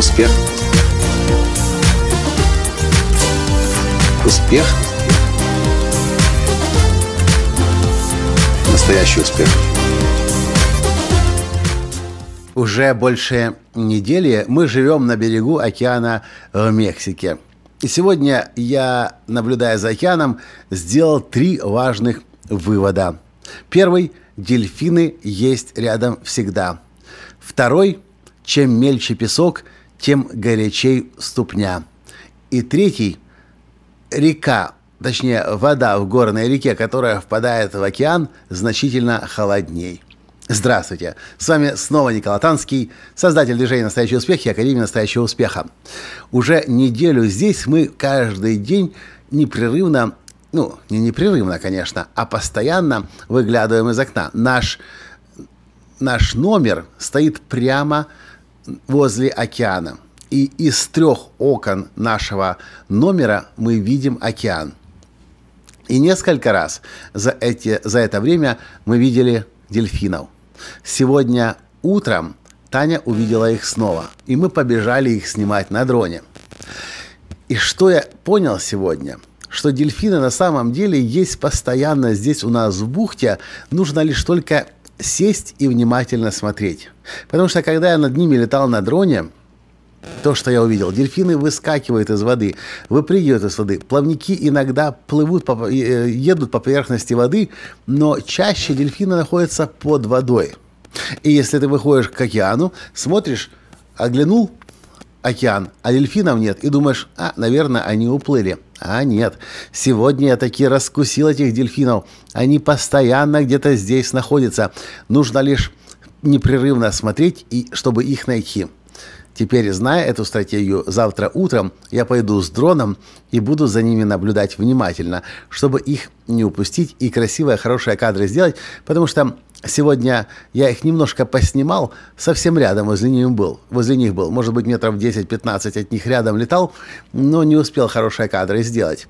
Успех. Успех. Настоящий успех. Уже больше недели мы живем на берегу океана в Мексике. И сегодня я, наблюдая за океаном, сделал три важных вывода. Первый – дельфины есть рядом всегда. Второй – чем мельче песок, тем горячей ступня. И третий – река, точнее вода в горной реке, которая впадает в океан, значительно холодней. Здравствуйте! С вами снова Николай Танский, создатель движения «Настоящий успех» и Академии «Настоящего успеха». Уже неделю здесь мы каждый день непрерывно, ну, не непрерывно, конечно, а постоянно выглядываем из окна. Наш, наш номер стоит прямо возле океана. И из трех окон нашего номера мы видим океан. И несколько раз за, эти, за это время мы видели дельфинов – Сегодня утром Таня увидела их снова, и мы побежали их снимать на дроне. И что я понял сегодня? Что дельфины на самом деле есть постоянно здесь у нас в бухте, нужно лишь только сесть и внимательно смотреть. Потому что когда я над ними летал на дроне, то, что я увидел. Дельфины выскакивают из воды, выпрыгивают из воды. Плавники иногда плывут, по, э, едут по поверхности воды, но чаще дельфины находятся под водой. И если ты выходишь к океану, смотришь, оглянул океан, а дельфинов нет, и думаешь, а, наверное, они уплыли. А нет, сегодня я таки раскусил этих дельфинов. Они постоянно где-то здесь находятся. Нужно лишь непрерывно смотреть, и чтобы их найти. Теперь, зная эту стратегию, завтра утром я пойду с дроном и буду за ними наблюдать внимательно, чтобы их не упустить и красивые, хорошие кадры сделать, потому что сегодня я их немножко поснимал, совсем рядом возле них был, возле них был, может быть, метров 10-15 от них рядом летал, но не успел хорошие кадры сделать.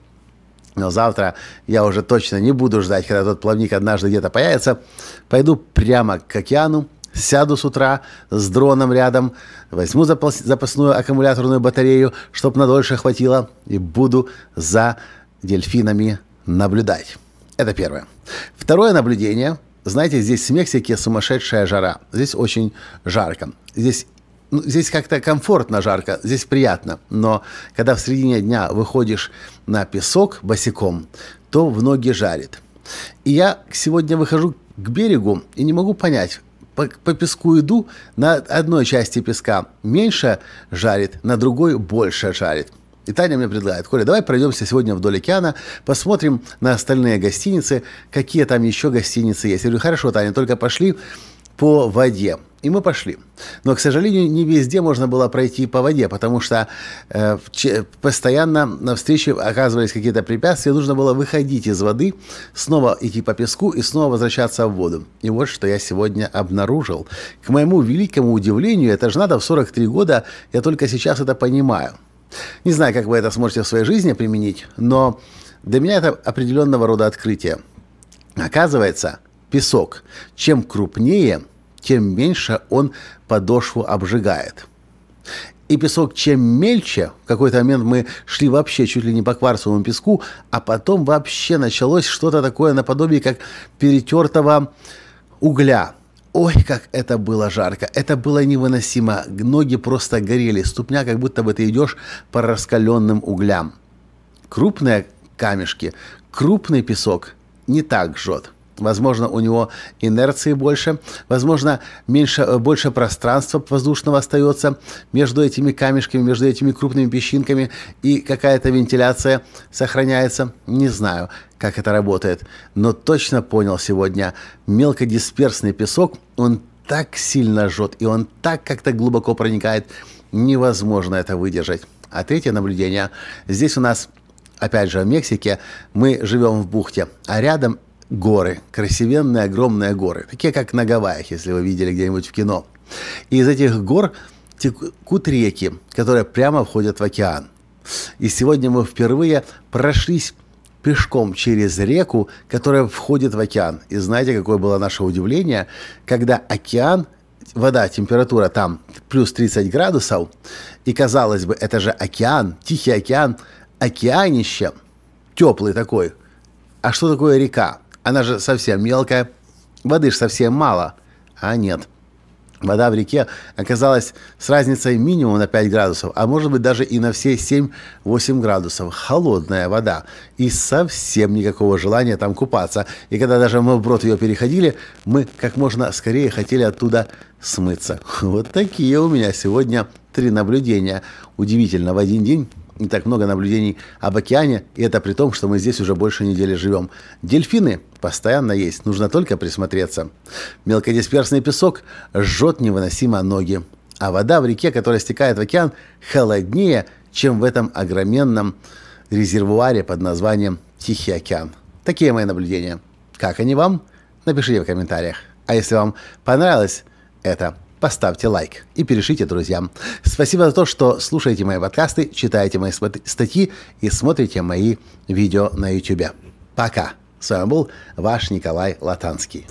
Но завтра я уже точно не буду ждать, когда тот плавник однажды где-то появится. Пойду прямо к океану, Сяду с утра с дроном рядом, возьму запасную аккумуляторную батарею, чтобы надольше хватило, и буду за дельфинами наблюдать. Это первое. Второе наблюдение. Знаете, здесь в Мексике сумасшедшая жара. Здесь очень жарко. Здесь ну, здесь как-то комфортно жарко, здесь приятно. Но когда в середине дня выходишь на песок босиком, то в ноги жарит. И я сегодня выхожу к берегу и не могу понять, по, по песку иду, на одной части песка меньше жарит, на другой больше жарит. И Таня мне предлагает, Коля, давай пройдемся сегодня вдоль океана, посмотрим на остальные гостиницы, какие там еще гостиницы есть. Я говорю, хорошо, Таня, только пошли по воде. И мы пошли. Но, к сожалению, не везде можно было пройти по воде, потому что э, постоянно на встрече оказывались какие-то препятствия, нужно было выходить из воды, снова идти по песку и снова возвращаться в воду. И вот что я сегодня обнаружил. К моему великому удивлению, это же надо в 43 года, я только сейчас это понимаю. Не знаю, как вы это сможете в своей жизни применить, но для меня это определенного рода открытие. Оказывается, песок, чем крупнее – тем меньше он подошву обжигает. И песок чем мельче, в какой-то момент мы шли вообще чуть ли не по кварцевому песку, а потом вообще началось что-то такое наподобие как перетертого угля. Ой, как это было жарко, это было невыносимо, ноги просто горели, ступня, как будто бы ты идешь по раскаленным углям. Крупные камешки, крупный песок не так жжет. Возможно, у него инерции больше, возможно, меньше, э, больше пространства воздушного остается между этими камешками, между этими крупными песчинками, и какая-то вентиляция сохраняется. Не знаю, как это работает, но точно понял сегодня, мелкодисперсный песок, он так сильно жжет, и он так как-то глубоко проникает, невозможно это выдержать. А третье наблюдение. Здесь у нас, опять же, в Мексике, мы живем в бухте, а рядом горы, красивенные огромные горы, такие как на Гавайях, если вы видели где-нибудь в кино. И из этих гор текут реки, которые прямо входят в океан. И сегодня мы впервые прошлись пешком через реку, которая входит в океан. И знаете, какое было наше удивление, когда океан вода, температура там плюс 30 градусов, и казалось бы, это же океан, Тихий океан, океанище, теплый такой. А что такое река? Она же совсем мелкая, воды же совсем мало. А нет – Вода в реке оказалась с разницей минимум на 5 градусов, а может быть даже и на все 7-8 градусов. Холодная вода. И совсем никакого желания там купаться. И когда даже мы вброд ее переходили, мы как можно скорее хотели оттуда смыться. Вот такие у меня сегодня три наблюдения. Удивительно, в один день не так много наблюдений об океане, и это при том, что мы здесь уже больше недели живем. Дельфины постоянно есть, нужно только присмотреться. Мелкодисперсный песок жжет невыносимо ноги, а вода в реке, которая стекает в океан, холоднее, чем в этом огроменном резервуаре под названием Тихий океан. Такие мои наблюдения. Как они вам? Напишите в комментариях. А если вам понравилось это, поставьте лайк и перешлите друзьям. Спасибо за то, что слушаете мои подкасты, читаете мои статьи и смотрите мои видео на YouTube. Пока. С вами был ваш Николай Латанский.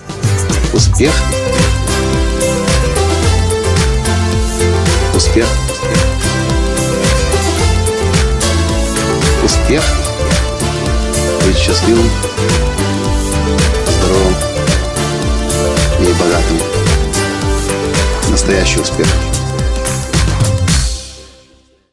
Успех. Успех. Успех. Быть счастливым, здоровым и богатым настоящий успех.